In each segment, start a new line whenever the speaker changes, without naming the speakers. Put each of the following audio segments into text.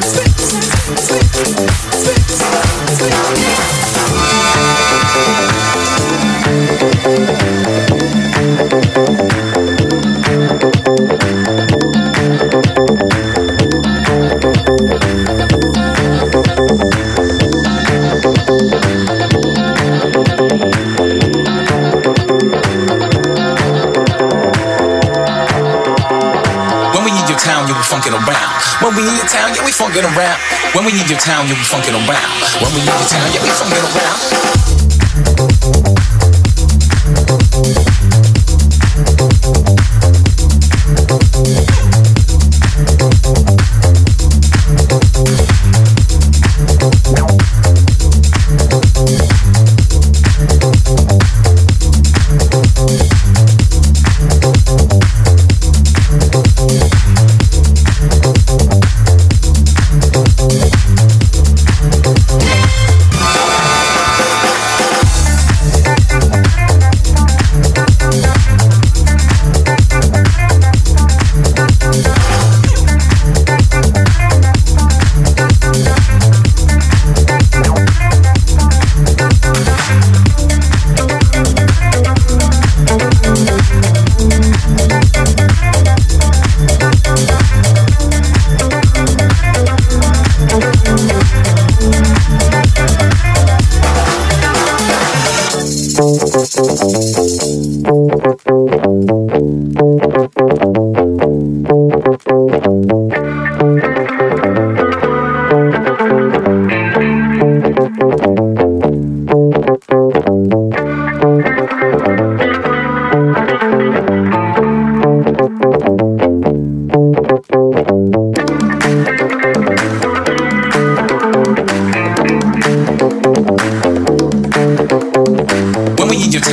Spit, spit, spit, spit.
town, yeah, we funkin' around. When we need your town, you'll be funkin' around. When we need your town, yeah, we funkin' around.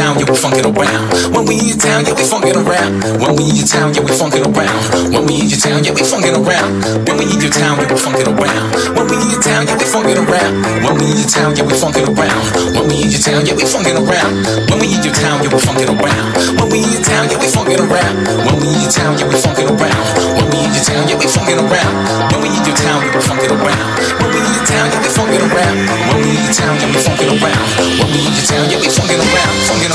town, yeah, we funkin' around. When we in your town, yeah, we funk it around. When we in your town, yeah, we funk it around. When we in your town, yeah, we funk it around. When we in your town, yeah, we funk it around. When we in your town, yeah, we funk it around. When we in your town, yeah, we funk it around. When we in your town, yeah, we funk it around. When we in your town, yeah, we funkin' around. When we in your town, yeah, we funkin' around. When we in your town, yeah, we funkin' around. When we in your town, yeah, we funkin' around. When we in your town, yeah, we funkin' around. When we in your town, yeah, we funkin' around. When we in your town, yeah, we funkin' around. When we in your town, yeah, we funkin' around. Funkin'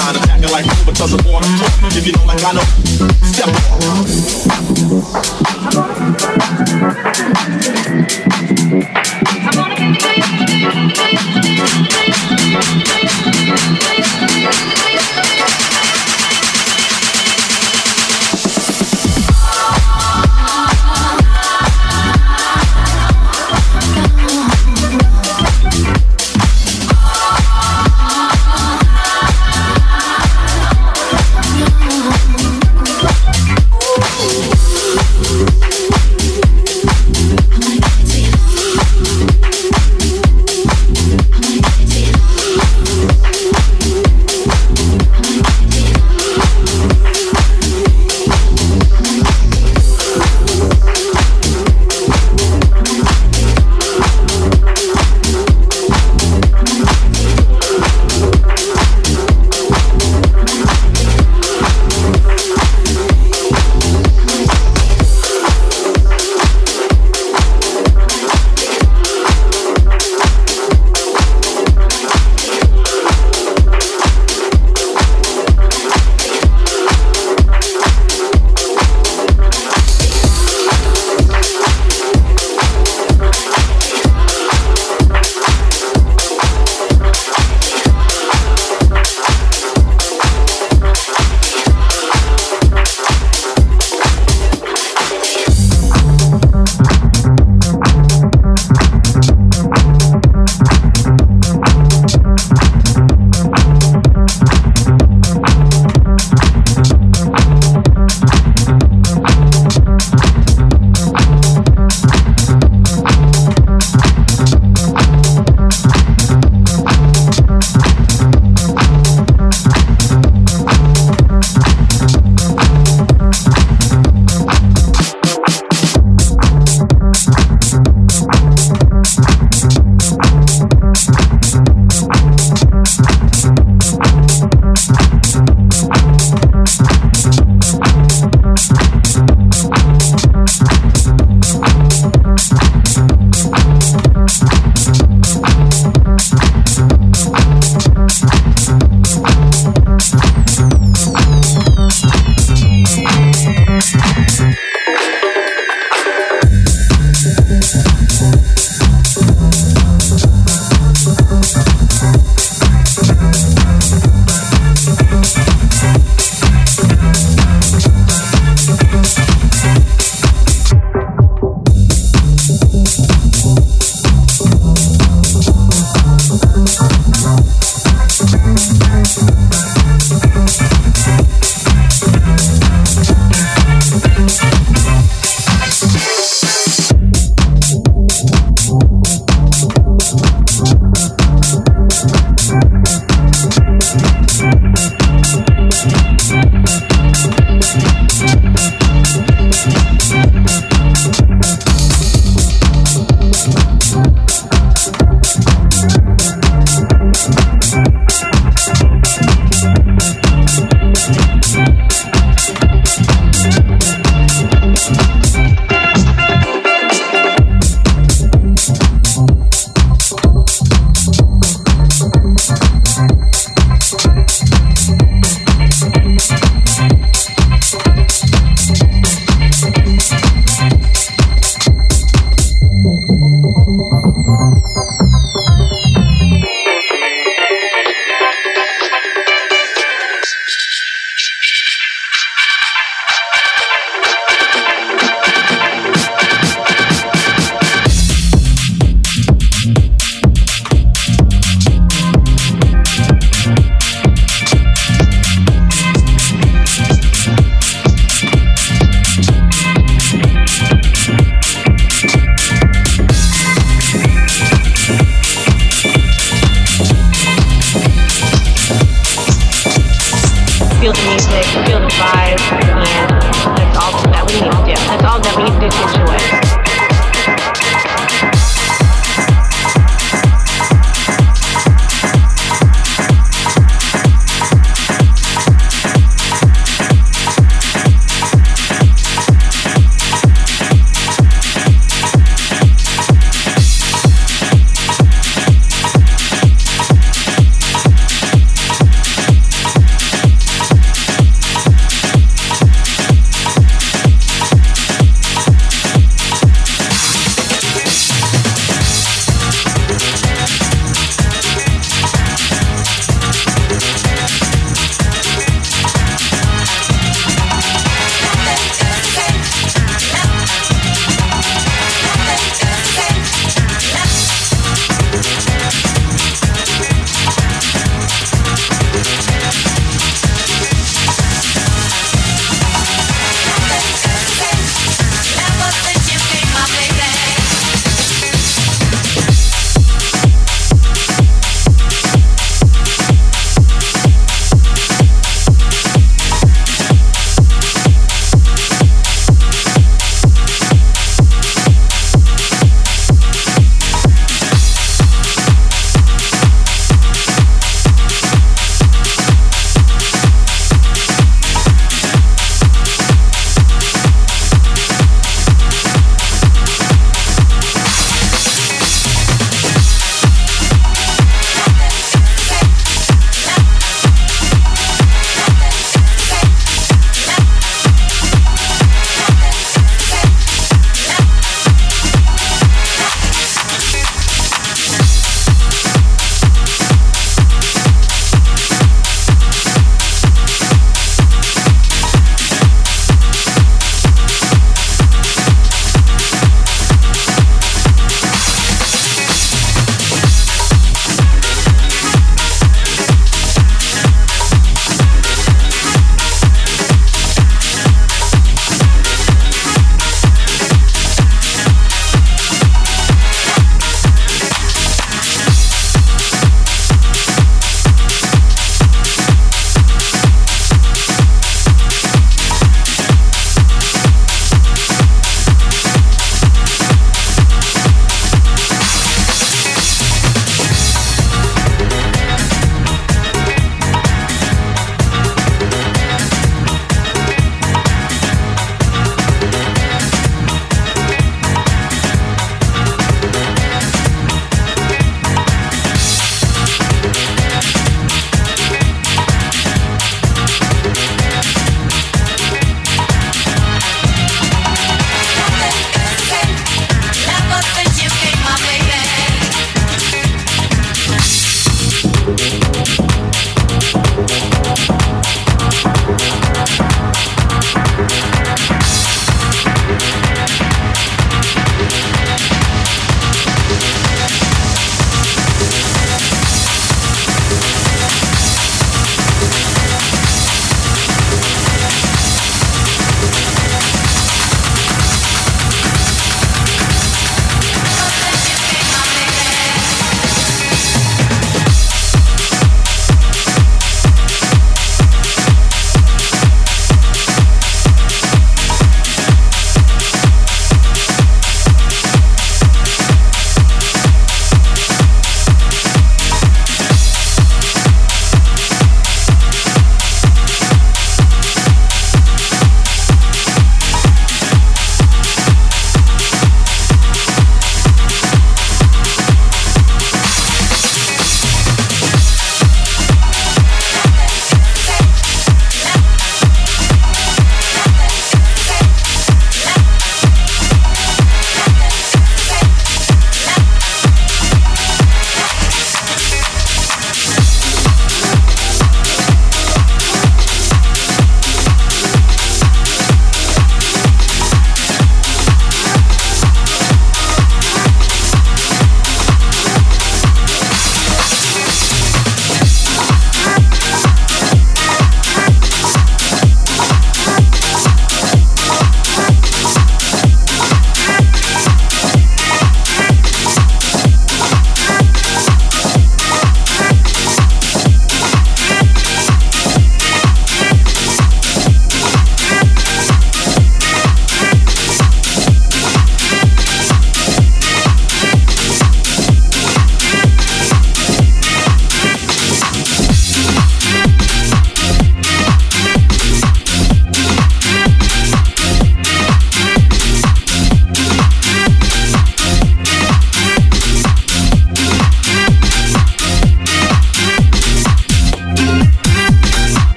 kind of acting like fool because of I'm. If you don't like I know, step. to give you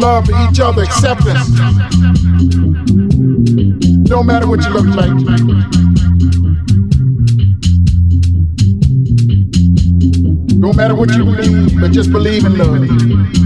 love for each other, acceptance. No matter what you look like. No matter what you believe, but just believe in love.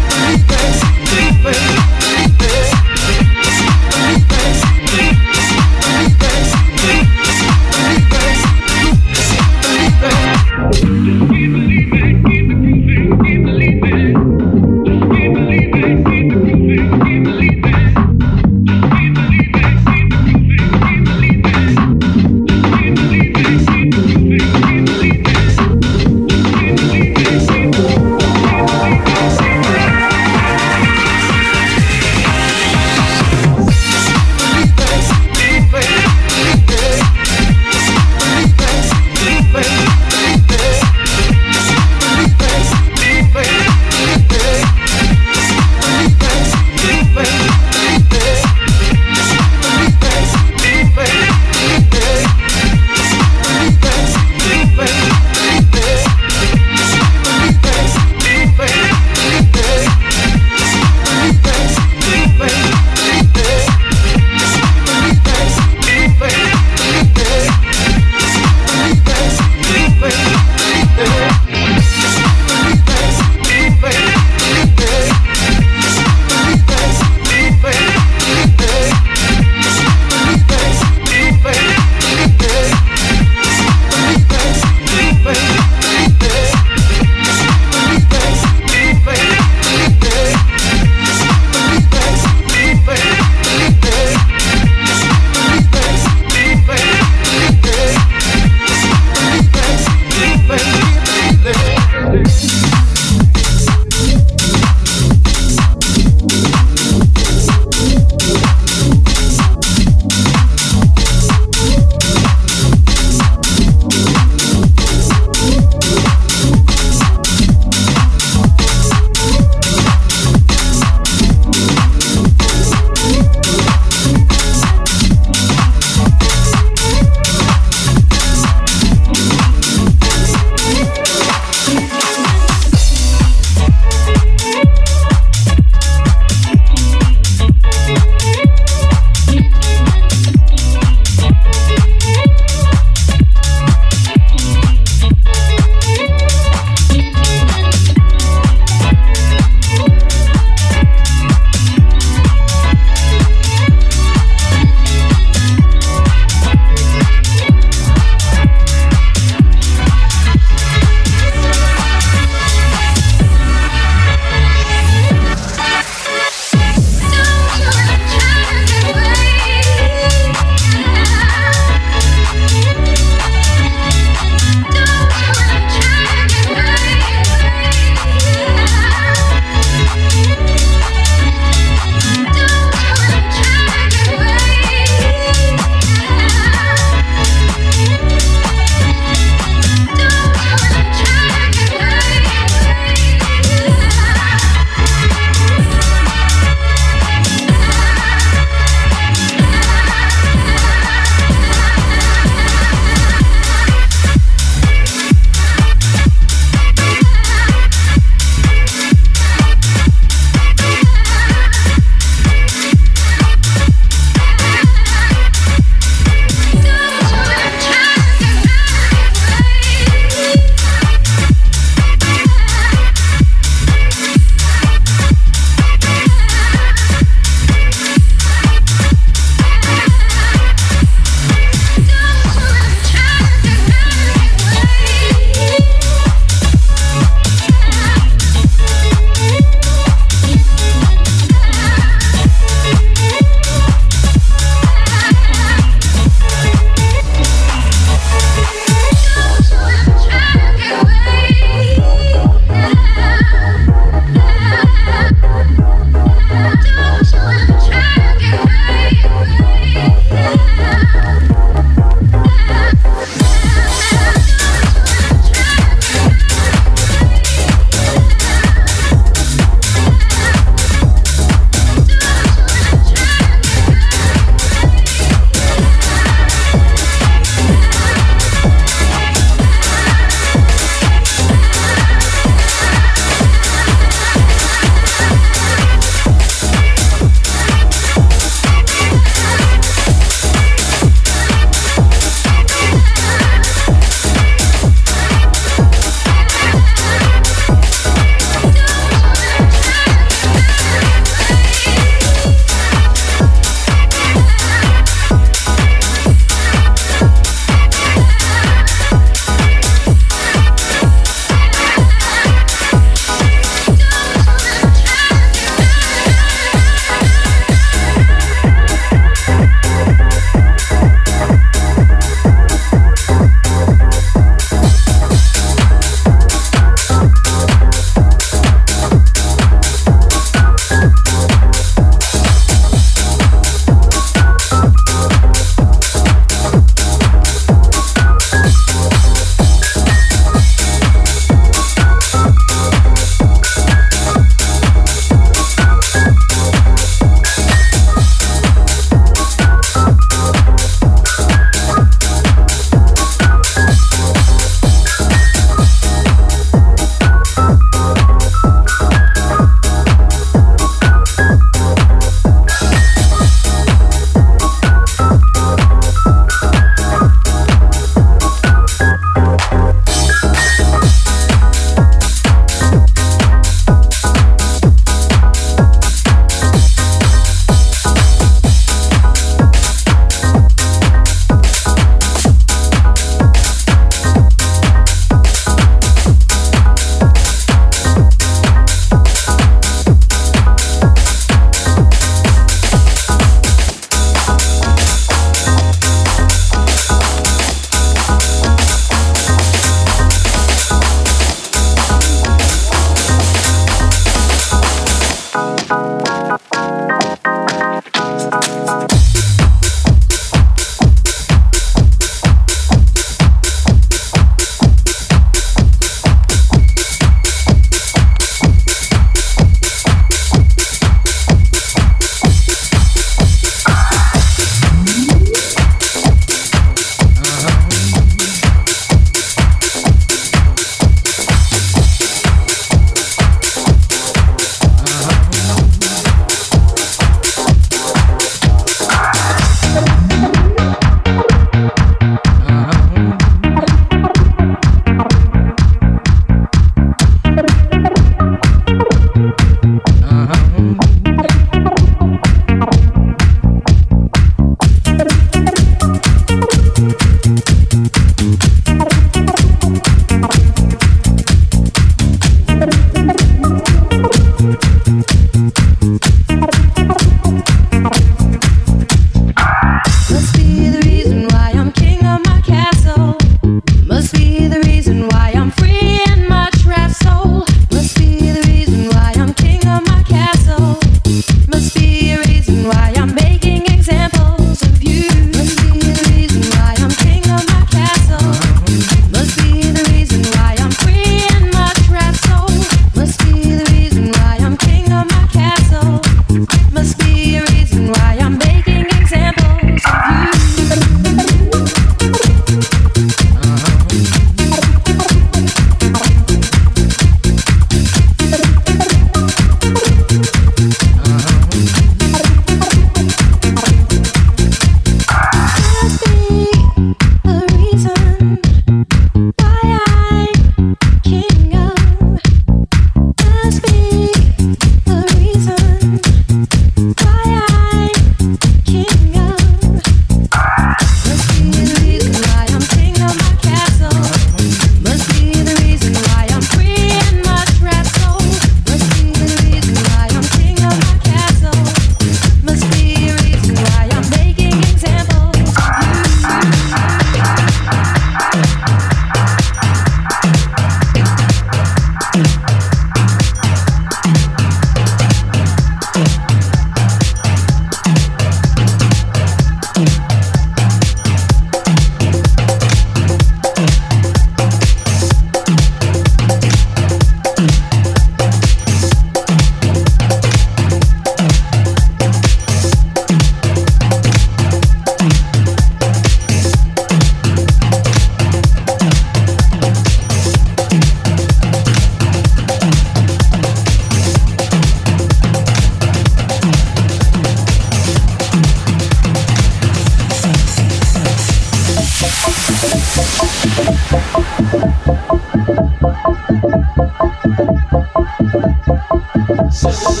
Sisters,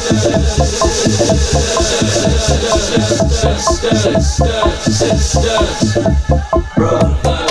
sisters, sisters, sisters, brothers.